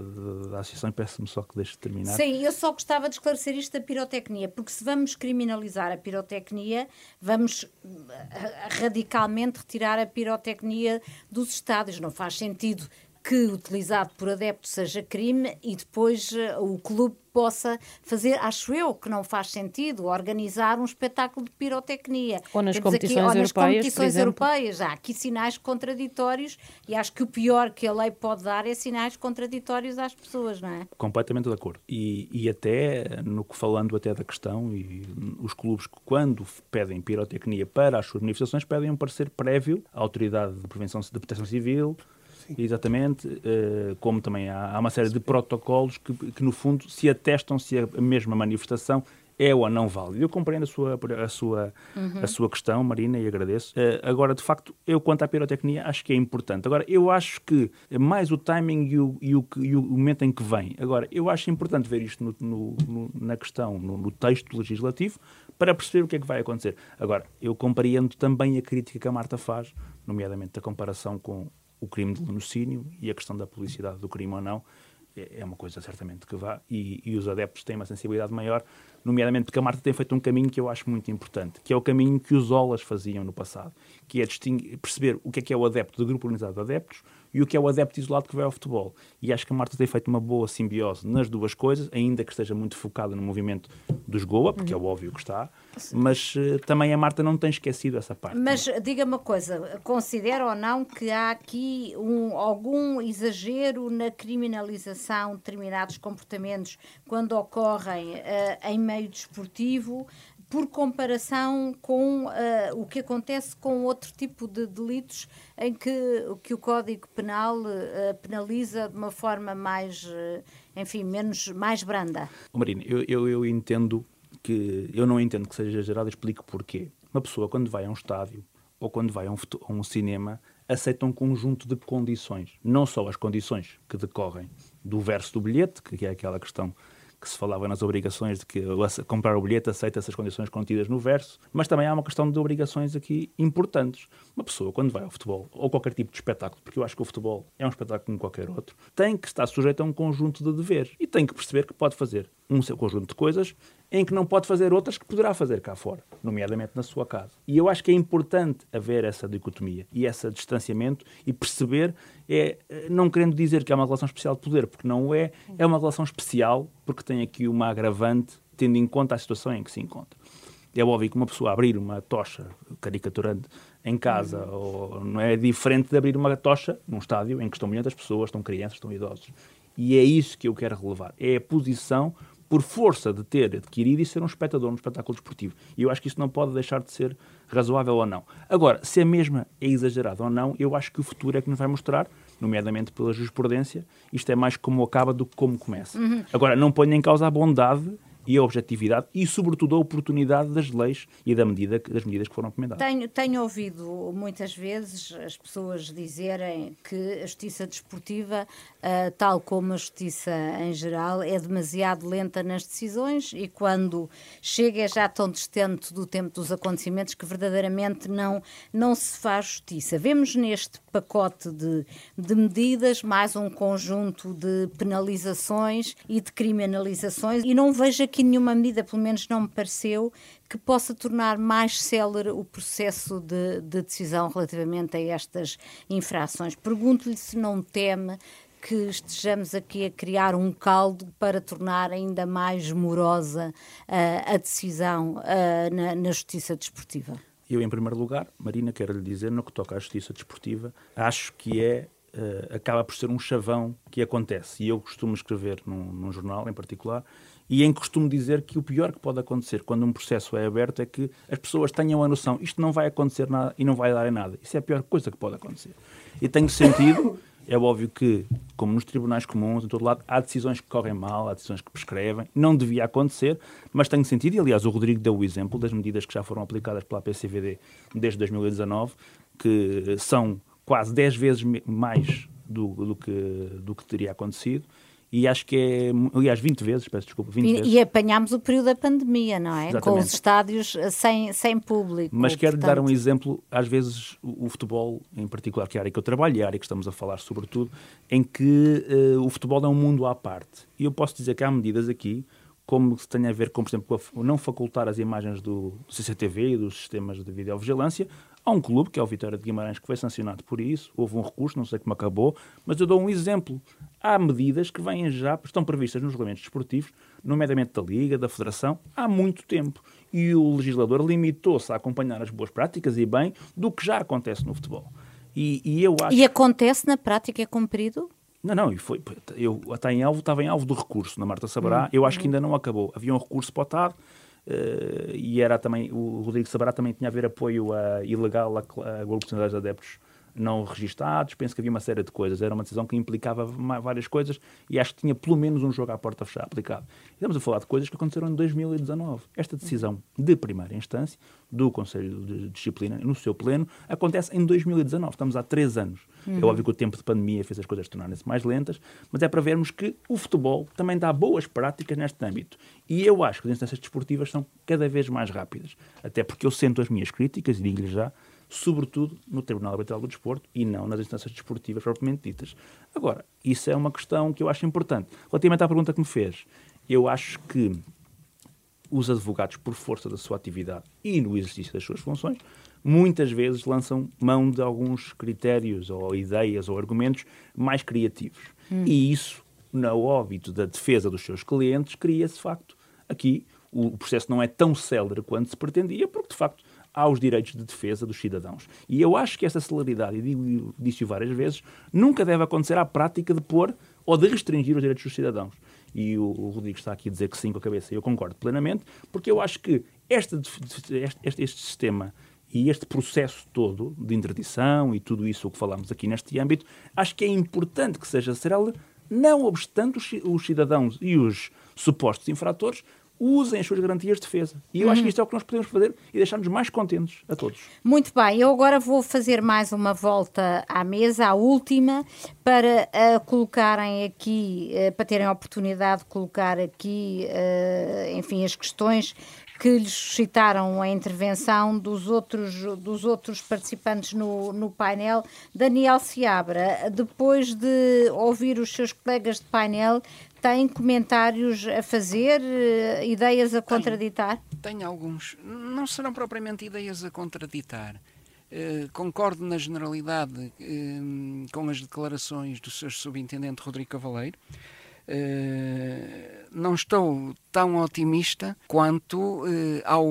da Associação, peço-me só que deixe de terminar. Sim, eu só gostava de esclarecer isto da pirotecnia, porque se vamos criminalizar a pirotecnia, vamos eh, radicalmente retirar a pirotecnia dos estádios. Não faz sentido que utilizado por adepto seja crime e depois uh, o clube possa fazer, acho eu que não faz sentido, organizar um espetáculo de pirotecnia. Ou nas Temos competições, aqui, ou nas competições europeias. Há aqui sinais contraditórios e acho que o pior que a lei pode dar é sinais contraditórios às pessoas, não é? Completamente de acordo. E, e até, no que falando até da questão, e os clubes quando pedem pirotecnia para as suas manifestações, pedem um parecer prévio à Autoridade de Prevenção de Proteção Civil, Exatamente, uh, como também há, há, uma série de protocolos que, que, no fundo, se atestam se a mesma manifestação é ou não válida. Eu compreendo a sua, a sua, uhum. a sua questão, Marina, e agradeço. Uh, agora, de facto, eu quanto à pirotecnia acho que é importante. Agora, eu acho que mais o timing e o, e o, e o momento em que vem. Agora, eu acho importante ver isto no, no, no, na questão, no, texto legislativo, para perceber o que é que vai acontecer. Agora, eu compreendo também a crítica que a Marta faz, nomeadamente a comparação com o crime de lenocínio e a questão da publicidade do crime ou não é, é uma coisa certamente que vá. E, e, os adeptos têm uma sensibilidade maior, nomeadamente porque a Marta tem feito um caminho que eu acho muito importante, que é o caminho que os Olas faziam no passado, que é perceber o que é que é o adepto do grupo organizado de adeptos e o que é o adepto isolado que vai ao futebol. E acho que a Marta tem feito uma boa simbiose nas duas coisas, ainda que esteja muito focada no movimento dos Goa, porque uhum. é óbvio que está, mas uh, também a Marta não tem esquecido essa parte. Mas diga uma coisa, considera ou não que há aqui um, algum exagero na criminalização de determinados comportamentos quando ocorrem uh, em meio desportivo? Por comparação com uh, o que acontece com outro tipo de delitos em que, que o Código Penal uh, penaliza de uma forma mais, uh, enfim, menos, mais branda. Marina, eu, eu, eu, entendo que, eu não entendo que seja exagerado, explico porquê. Uma pessoa quando vai a um estádio ou quando vai a um, a um cinema aceita um conjunto de condições, não só as condições que decorrem do verso do bilhete, que é aquela questão que se falava nas obrigações de que comprar o bilhete aceita essas condições contidas no verso, mas também há uma questão de obrigações aqui importantes. Uma pessoa, quando vai ao futebol, ou qualquer tipo de espetáculo, porque eu acho que o futebol é um espetáculo como qualquer outro, tem que estar sujeito a um conjunto de deveres e tem que perceber que pode fazer um seu conjunto de coisas em que não pode fazer outras que poderá fazer cá fora, nomeadamente na sua casa. E eu acho que é importante haver essa dicotomia e esse distanciamento e perceber, é, não querendo dizer que é uma relação especial de poder, porque não é, é uma relação especial porque tem aqui uma agravante, tendo em conta a situação em que se encontra. É óbvio que uma pessoa abrir uma tocha caricaturante em casa ou, não é diferente de abrir uma tocha num estádio em que estão milhares de pessoas, estão crianças, estão idosos. E é isso que eu quero relevar. É a posição por força de ter adquirido e ser um espectador no espetáculo desportivo. E eu acho que isso não pode deixar de ser razoável ou não. Agora, se a mesma é exagerada ou não, eu acho que o futuro é que nos vai mostrar, nomeadamente pela jurisprudência, isto é mais como acaba do que como começa. Uhum. Agora, não ponho em causa a bondade e a objetividade e, sobretudo, a oportunidade das leis e da medida, das medidas que foram recomendadas. Tenho, tenho ouvido muitas vezes as pessoas dizerem que a justiça desportiva, uh, tal como a justiça em geral, é demasiado lenta nas decisões e quando chega é já tão distante do tempo dos acontecimentos que verdadeiramente não, não se faz justiça. Vemos neste pacote de, de medidas mais um conjunto de penalizações e de criminalizações e não vejo aqui aqui nenhuma medida, pelo menos não me pareceu, que possa tornar mais célere o processo de, de decisão relativamente a estas infrações. Pergunto-lhe se não teme que estejamos aqui a criar um caldo para tornar ainda mais morosa uh, a decisão uh, na, na justiça desportiva. Eu, em primeiro lugar, Marina, quero lhe dizer, no que toca à justiça desportiva, acho que é uh, acaba por ser um chavão que acontece. E eu costumo escrever num, num jornal, em particular, E em costume dizer que o pior que pode acontecer quando um processo é aberto é que as pessoas tenham a noção isto não vai acontecer nada e não vai dar em nada. Isso é a pior coisa que pode acontecer. E tem sentido, é óbvio que, como nos tribunais comuns, em todo lado, há decisões que correm mal, há decisões que prescrevem, não devia acontecer, mas tem sentido, e aliás o Rodrigo deu o exemplo das medidas que já foram aplicadas pela PCVD desde 2019, que são quase 10 vezes mais do, do, que, do que teria acontecido e acho que é, aliás, 20 vezes, peço desculpa, 20 e, vezes. E apanhámos o período da pandemia, não é? Exatamente. Com os estádios eh, sem, sem público. Mas quero portanto... dar um exemplo, às vezes o, o, futebol, em particular, que é a área que eu trabalho e a área que estamos a falar sobretudo, em que uh, o futebol é um mundo à parte. E eu posso dizer que há medidas aqui, como se tem a ver com, por exemplo, não facultar as imagens do CCTV e dos sistemas de videovigilância Há um clube, que é o Vitória de Guimarães, que foi sancionado por isso, houve um recurso, não sei como acabou, mas eu dou um exemplo. Há medidas que vêm já, estão previstas nos regulamentos desportivos, nomeadamente da Liga, da Federação, há muito tempo. E o legislador limitou-se a acompanhar as boas práticas e bem do que já acontece no futebol. E, e eu acho... E acontece na prática, é cumprido? Não, não, e foi, eu até em alvo, estava em alvo do recurso na Marta Sabará, hum, eu acho que ainda não acabou. Havia um recurso potado, Uh, e era também, o Rodrigo Sabará também tinha a ver apoio a, ilegal a, a grupos de adeptos não registados, penso que havia uma série de coisas. Era uma decisão que implicava várias coisas e acho que tinha pelo menos um jogo à porta fechada aplicado. Estamos a falar de coisas que aconteceram em 2019. Esta decisão de primeira instância do Conselho de Disciplina, no seu pleno, acontece em 2019. Estamos há três anos. É uhum. É óbvio que o tempo de pandemia fez as coisas tornarem-se mais lentas, mas é para vermos que o futebol também dá boas práticas neste âmbito. E eu acho que as instâncias desportivas são cada vez mais rápidas. Até porque eu sento as minhas críticas, e digo-lhe já, sobretudo no Tribunal Arbitral do Desporto e não nas instâncias desportivas propriamente ditas. Agora, isso é uma questão que eu acho importante. Relativamente à pergunta que me fez, eu acho que os advogados, por força da sua atividade e no exercício das suas funções, muitas vezes lançam mão de alguns critérios ou ideias ou argumentos mais criativos. Hum. E isso, no óbito da defesa dos seus clientes, cria-se, de facto, aqui o processo não é tão célere quanto se pretendia, porque, de facto, aos direitos de defesa dos cidadãos. E eu acho que essa celeridade, e disse várias vezes, nunca deve acontecer à prática de pôr ou de restringir os direitos dos cidadãos. E o, Rodrigo está aqui a dizer que sim com a cabeça, e eu concordo plenamente, porque eu acho que este, este, este sistema e este processo todo de interdição e tudo isso o que falamos aqui neste âmbito, acho que é importante que seja célere, não obstante os cidadãos e os supostos infratores usem as suas garantias de defesa. E eu uhum. acho que uhum. isto é o que nós podemos fazer e deixar-nos mais contentes a todos. Muito bem, eu agora vou fazer mais uma volta à mesa, a última, para uh, colocarem aqui, uh, para terem a oportunidade de colocar aqui, uh, enfim, as questões que lhes suscitaram a intervenção dos outros, dos outros participantes no, no painel. Daniel Seabra, depois de ouvir os seus colegas de painel, tem comentários a fazer, eh, ideias a contraditar? Tenho, tenho alguns. Não serão propriamente ideias a contraditar. Uh, concordo na generalidade uh, com as declarações do Sr. Subintendente Rodrigo Cavaleiro. Uh, não estou tão otimista quanto ao,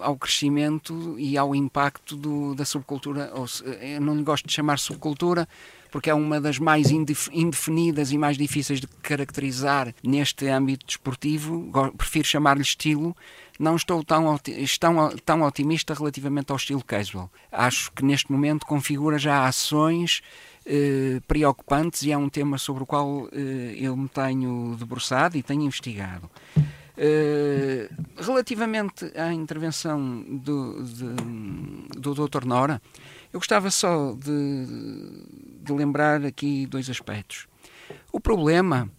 ao crescimento e ao impacto do, da subcultura. Ou, eu não gosto de chamar subcultura, porque é uma das mais indefinidas e mais difíceis de caracterizar neste âmbito desportivo. Prefiro chamar-lhe estilo. Não estou tão, tão, tão otimista relativamente ao estilo casual. Acho que neste momento configura já ações eh, preocupantes e é um tema sobre o qual eh, eu me tenho debruçado e tenho investigado. Uh, relativamente à intervenção do, de, do Dr. Nora, eu gostava só de, de lembrar aqui dois aspectos. O problema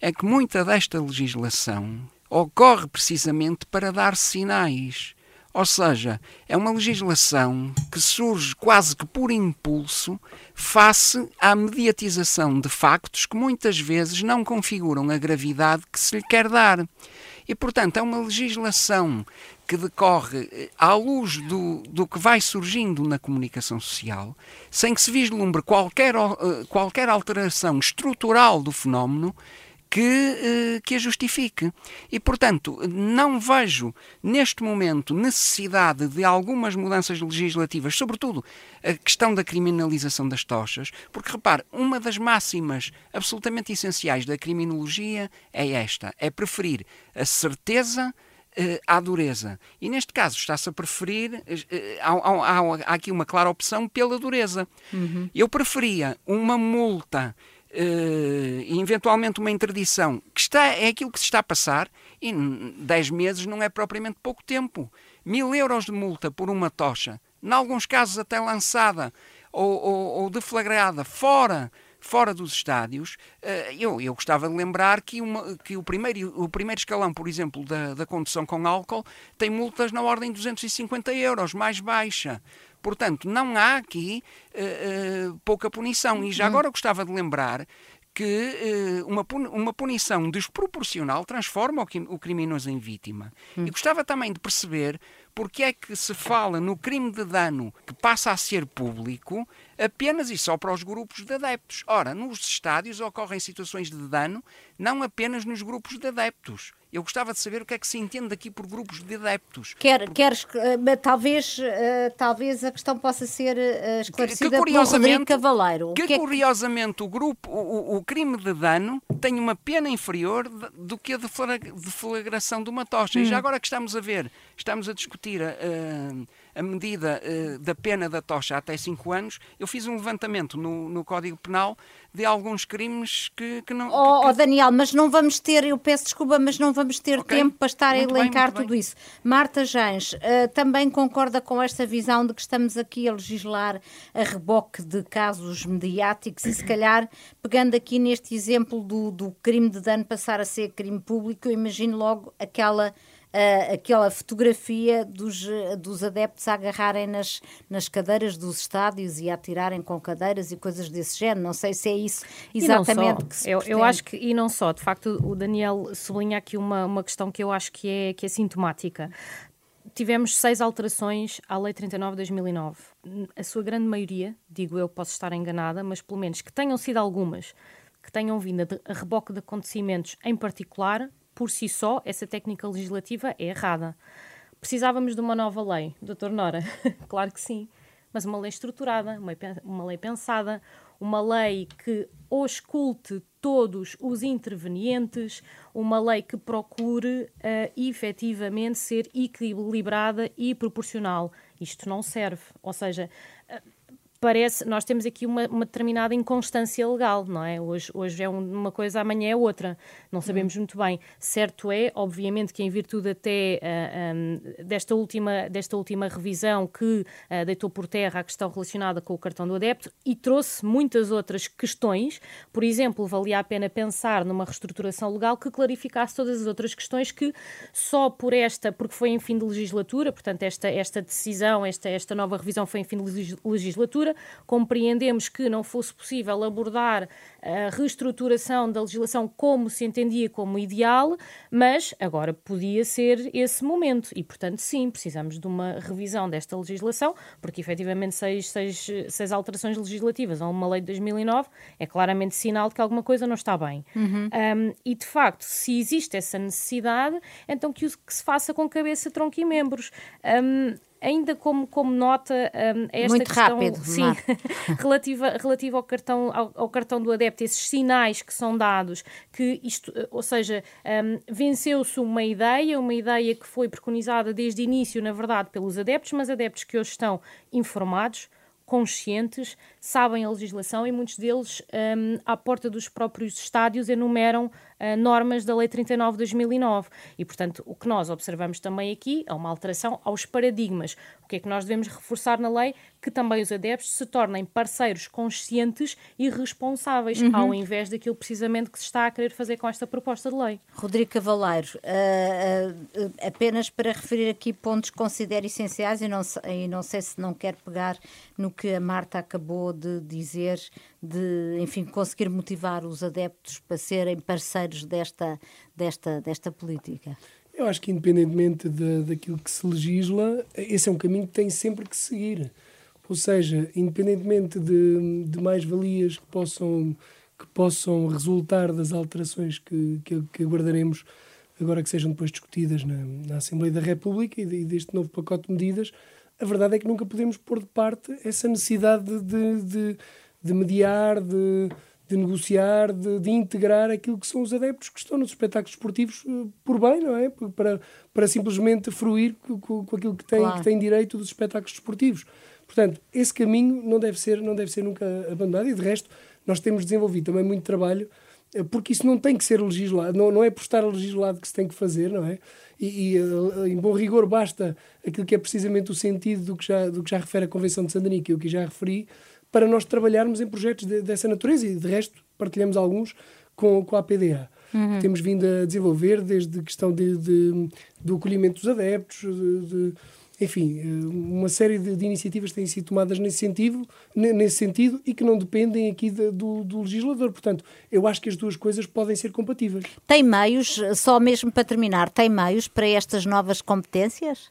é que muita desta legislação ocorre precisamente para dar sinais. Ou seja, é uma legislação que surge quase que por impulso face à mediatização de factos que muitas vezes não configuram a gravidade que se lhe quer dar. E, portanto, é uma legislação que decorre eh, à luz do, do que vai surgindo na comunicação social, sem que se vislumbre qualquer, eh, qualquer alteração estrutural do fenómeno, que, que a justifique. E, portanto, não vejo neste momento necessidade de algumas mudanças legislativas, sobretudo a questão da criminalização das tochas, porque repare, uma das máximas absolutamente essenciais da criminologia é esta: é preferir a certeza uh, à dureza. E neste caso está-se a preferir, uh, há, há, há, aqui uma clara opção pela dureza. Uhum. Eu preferia uma multa e eventualmente uma interdição, que está, é aquilo que se está a passar, e 10 meses não é propriamente pouco tempo. Mil euros de multa por uma tocha, em alguns casos até lançada ou, ou, ou deflagrada fora fora dos estádios, eh, eu, eu gostava de lembrar que, uma, que o, primeiro, o primeiro escalão, por exemplo, da, da condução com álcool, tem multas na ordem de 250 euros, mais baixa. Portanto, não há aqui uh, uh, pouca punição. E já uhum. agora gostava de lembrar que uh, uma, uma punição desproporcional transforma o, criminoso em vítima. Hum. E gostava também de perceber porque é que se fala no crime de dano que passa a ser público apenas e só para os grupos de adeptos. Ora, nos estádios ocorrem situações de dano não apenas nos grupos de adeptos. Eu gostava de saber o que é que se entende aqui por grupos de adeptos. Quer, queres, uh, talvez, uh, talvez a questão possa ser uh, esclarecida que, Rodrigo Cavaleiro. Que, que, é que, curiosamente o grupo, o, o, crime de dano tem uma pena inferior do que a deflagração de uma tocha. Hum. E já hum. agora que estamos a ver, estamos a discutir a, a medida da pena da tocha até 5 anos, eu fiz um levantamento no, no Código Penal de alguns crimes que, que não. Oh, que, oh, Daniel, mas não vamos ter, eu peço desculpa, mas não vamos ter okay. tempo para estar muito a elencar bem, tudo bem. isso. Marta Jans, uh, também concorda com esta visão de que estamos aqui a legislar a reboque de casos mediáticos e, se calhar, pegando aqui neste exemplo do, do crime de dano passar a ser crime público, eu imagino logo aquela uh, aquela fotografia dos, dos adeptos a agarrarem nas, nas cadeiras dos estádios e a atirarem com cadeiras e coisas desse género. Não sei se é isso exatamente que se eu, eu acho que, e não só, de facto, o Daniel sublinha aqui uma, uma questão que eu acho que é, que é sintomática tivemos seis alterações à Lei 39 de 2009. A sua grande maioria, digo eu, posso estar enganada, mas pelo menos que tenham sido algumas que tenham vindo a, reboque de acontecimentos em particular, por si só, essa técnica legislativa é errada. Precisávamos de uma nova lei, doutor Nora? claro que sim. Mas uma lei estruturada, uma, lei pensada, uma lei que ausculte todos os intervenientes, uma lei que procure uh, efetivamente ser equilibrada e proporcional. Isto não serve. Ou seja, uh, parece, nós temos aqui uma, uma, determinada inconstância legal, não é? Hoje, hoje é uma coisa, amanhã é outra. Não sabemos uhum. muito bem. Certo é, obviamente, que em virtude até uh, ah, um, desta, última, desta última revisão que uh, deitou por terra a questão relacionada com o cartão do adepto e trouxe muitas outras questões, por exemplo, valia a pena pensar numa reestruturação legal que clarificasse todas as outras questões que só por esta, porque foi em fim de legislatura, portanto, esta, esta decisão, esta, esta nova revisão foi em fim de legislatura, altura, compreendemos que não fosse possível abordar a reestruturação da legislação como se entendia como ideal, mas agora podia ser esse momento e, portanto, sim, precisamos de uma revisão desta legislação, porque efetivamente seis, seis, seis alterações legislativas a uma lei de 2009 é claramente sinal de que alguma coisa não está bem. Uhum. Um, e, de facto, se existe essa necessidade, então que, que se faça com cabeça, tronco e membros. Um, ainda como, como nota um, esta Muito questão rápido, sim, relativa, relativa ao, cartão, ao, ao, cartão do adepto, esses sinais que são dados, que isto, ou seja, um, venceu-se uma ideia, uma ideia que foi preconizada desde o início, na verdade, pelos adeptos, mas adeptos que hoje estão informados, conscientes, sabem a legislação e muitos deles, um, à porta dos próprios estádios, enumeram uh, normas da Lei 39 de 2009. E, portanto, o que nós observamos também aqui é uma alteração aos paradigmas. O que é que nós devemos reforçar na lei? Que também os adeptos se tornem parceiros conscientes e responsáveis, uhum. ao invés daquilo precisamente que se está a querer fazer com esta proposta de lei. Rodrigo Cavaleiro, uh, uh, apenas para referir aqui pontos que considero essenciais e não, e não sei se não quer pegar no que a Marta acabou de dizer, de, enfim, conseguir motivar os adeptos para serem parceiros desta, desta, desta política? Eu acho que, independentemente de, daquilo que se legisla, esse é um caminho que tem sempre que seguir. Ou seja, independentemente de, de mais-valias que possam, que possam resultar das alterações que, que, que aguardaremos agora que sejam depois discutidas na, na Assembleia da República e, de, e, deste novo pacote de medidas, a verdade é que nunca podemos pôr de parte essa necessidade de, de, de mediar, de, de negociar, de, de, integrar aquilo que são os adeptos que estão nos espetáculos esportivos eh, por bem, não é? Para, para simplesmente fruir com, com aquilo que tem, claro. que tem direito dos espetáculos esportivos. Portanto, esse caminho não deve ser, não deve ser nunca abandonado e, de resto, nós temos desenvolvido também muito trabalho eh, porque isso não tem que ser legislado, não, não é por estar legislado que se tem que fazer, não é? E, e, eh, em bom rigor basta aquilo que é precisamente o sentido do que já, do que já refere a Convenção de Sandanica que eu que já referi, para nós trabalharmos em projetos de, dessa natureza e de resto partilhamos alguns com, com a APDA. Uhum. Temos vindo a desenvolver desde a questão de, de, do acolhimento dos adeptos, de, enfim, eh, uma série de, iniciativas têm sido tomadas nesse sentido, nesse sentido e que não dependem aqui do, do, legislador. Portanto, eu acho que as duas coisas podem ser compatíveis. Tem meios, só mesmo para terminar, tem meios para estas novas competências?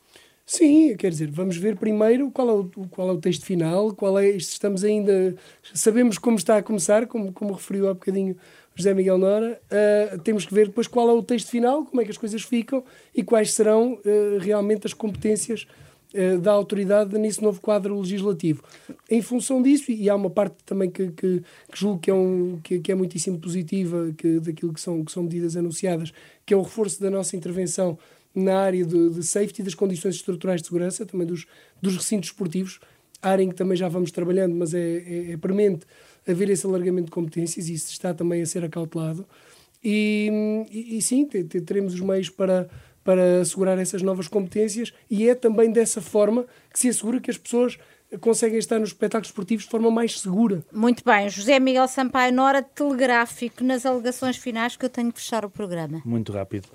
Sim, quer dizer, vamos ver primeiro qual é o, qual é o texto final, qual é, estamos ainda, sabemos como está a começar, como, como referiu há bocadinho José Miguel Nora, uh, temos que ver depois qual é o texto final, como é que as coisas ficam e quais serão uh, realmente as competências uh, da autoridade nesse novo quadro legislativo. Em função disso, e há uma parte também que, que, que julgo que é, um, que, que, é muitíssimo positiva que, daquilo que são, que são medidas anunciadas, que é o reforço da nossa intervenção na área de, de safety, das condições estruturais de segurança, também dos, dos recintos esportivos, área em que também já vamos trabalhando, mas é, é, é premente haver esse alargamento de competências e isso está também a ser acautelado. E, e, e sim, teremos os meios para, para assegurar essas novas competências e é também dessa forma que se assegura que as pessoas conseguem estar nos espetáculos esportivos de forma mais segura. Muito bem. José Miguel Sampaio, na hora telegráfico, nas alegações finais, que eu tenho que fechar o programa. Muito rápido.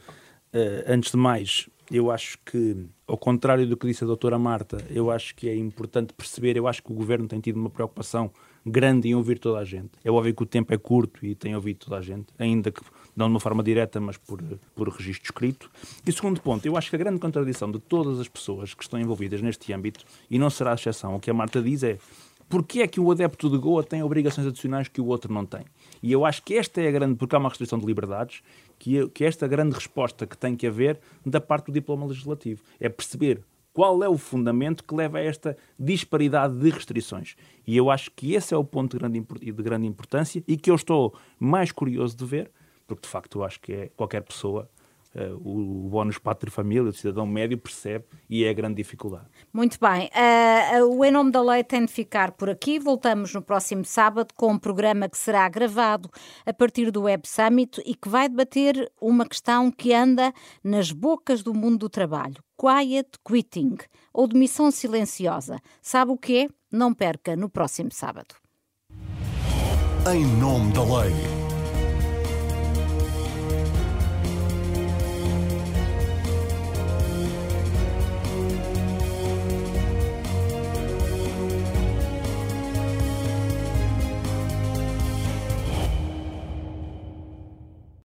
Uh, antes de mais, eu acho que, ao contrário do que disse a doutora Marta, eu acho que é importante perceber, eu acho que o Governo tem tido uma preocupação grande em ouvir toda a gente. É óbvio que o tempo é curto e tem ouvido toda a gente, ainda que não de uma forma direta, mas por, por registro escrito. E segundo ponto, eu acho que a grande contradição de todas as pessoas que estão envolvidas neste âmbito, e não será a exceção, o que a Marta diz é porque é que o adepto de Goa tem obrigações adicionais que o outro não tem? E eu acho que esta é a grande, porque há uma restrição de liberdades, que, que esta grande resposta que tem que haver da parte do diploma legislativo. É perceber qual é o fundamento que leva a esta disparidade de restrições. E eu acho que esse é o ponto de grande, de grande importância e que eu estou mais curioso de ver, porque de facto eu acho que é qualquer pessoa uh, o, o bónus pátria-família, o cidadão médio percebe e é a grande dificuldade. Muito bem. Uh, o Em Nome da Lei tem de ficar por aqui. Voltamos no próximo sábado com um programa que será gravado a partir do Web Summit e que vai debater uma questão que anda nas bocas do mundo do trabalho. Quiet quitting, ou demissão silenciosa. Sabe o que é? Não perca no próximo sábado. Em nome da lei.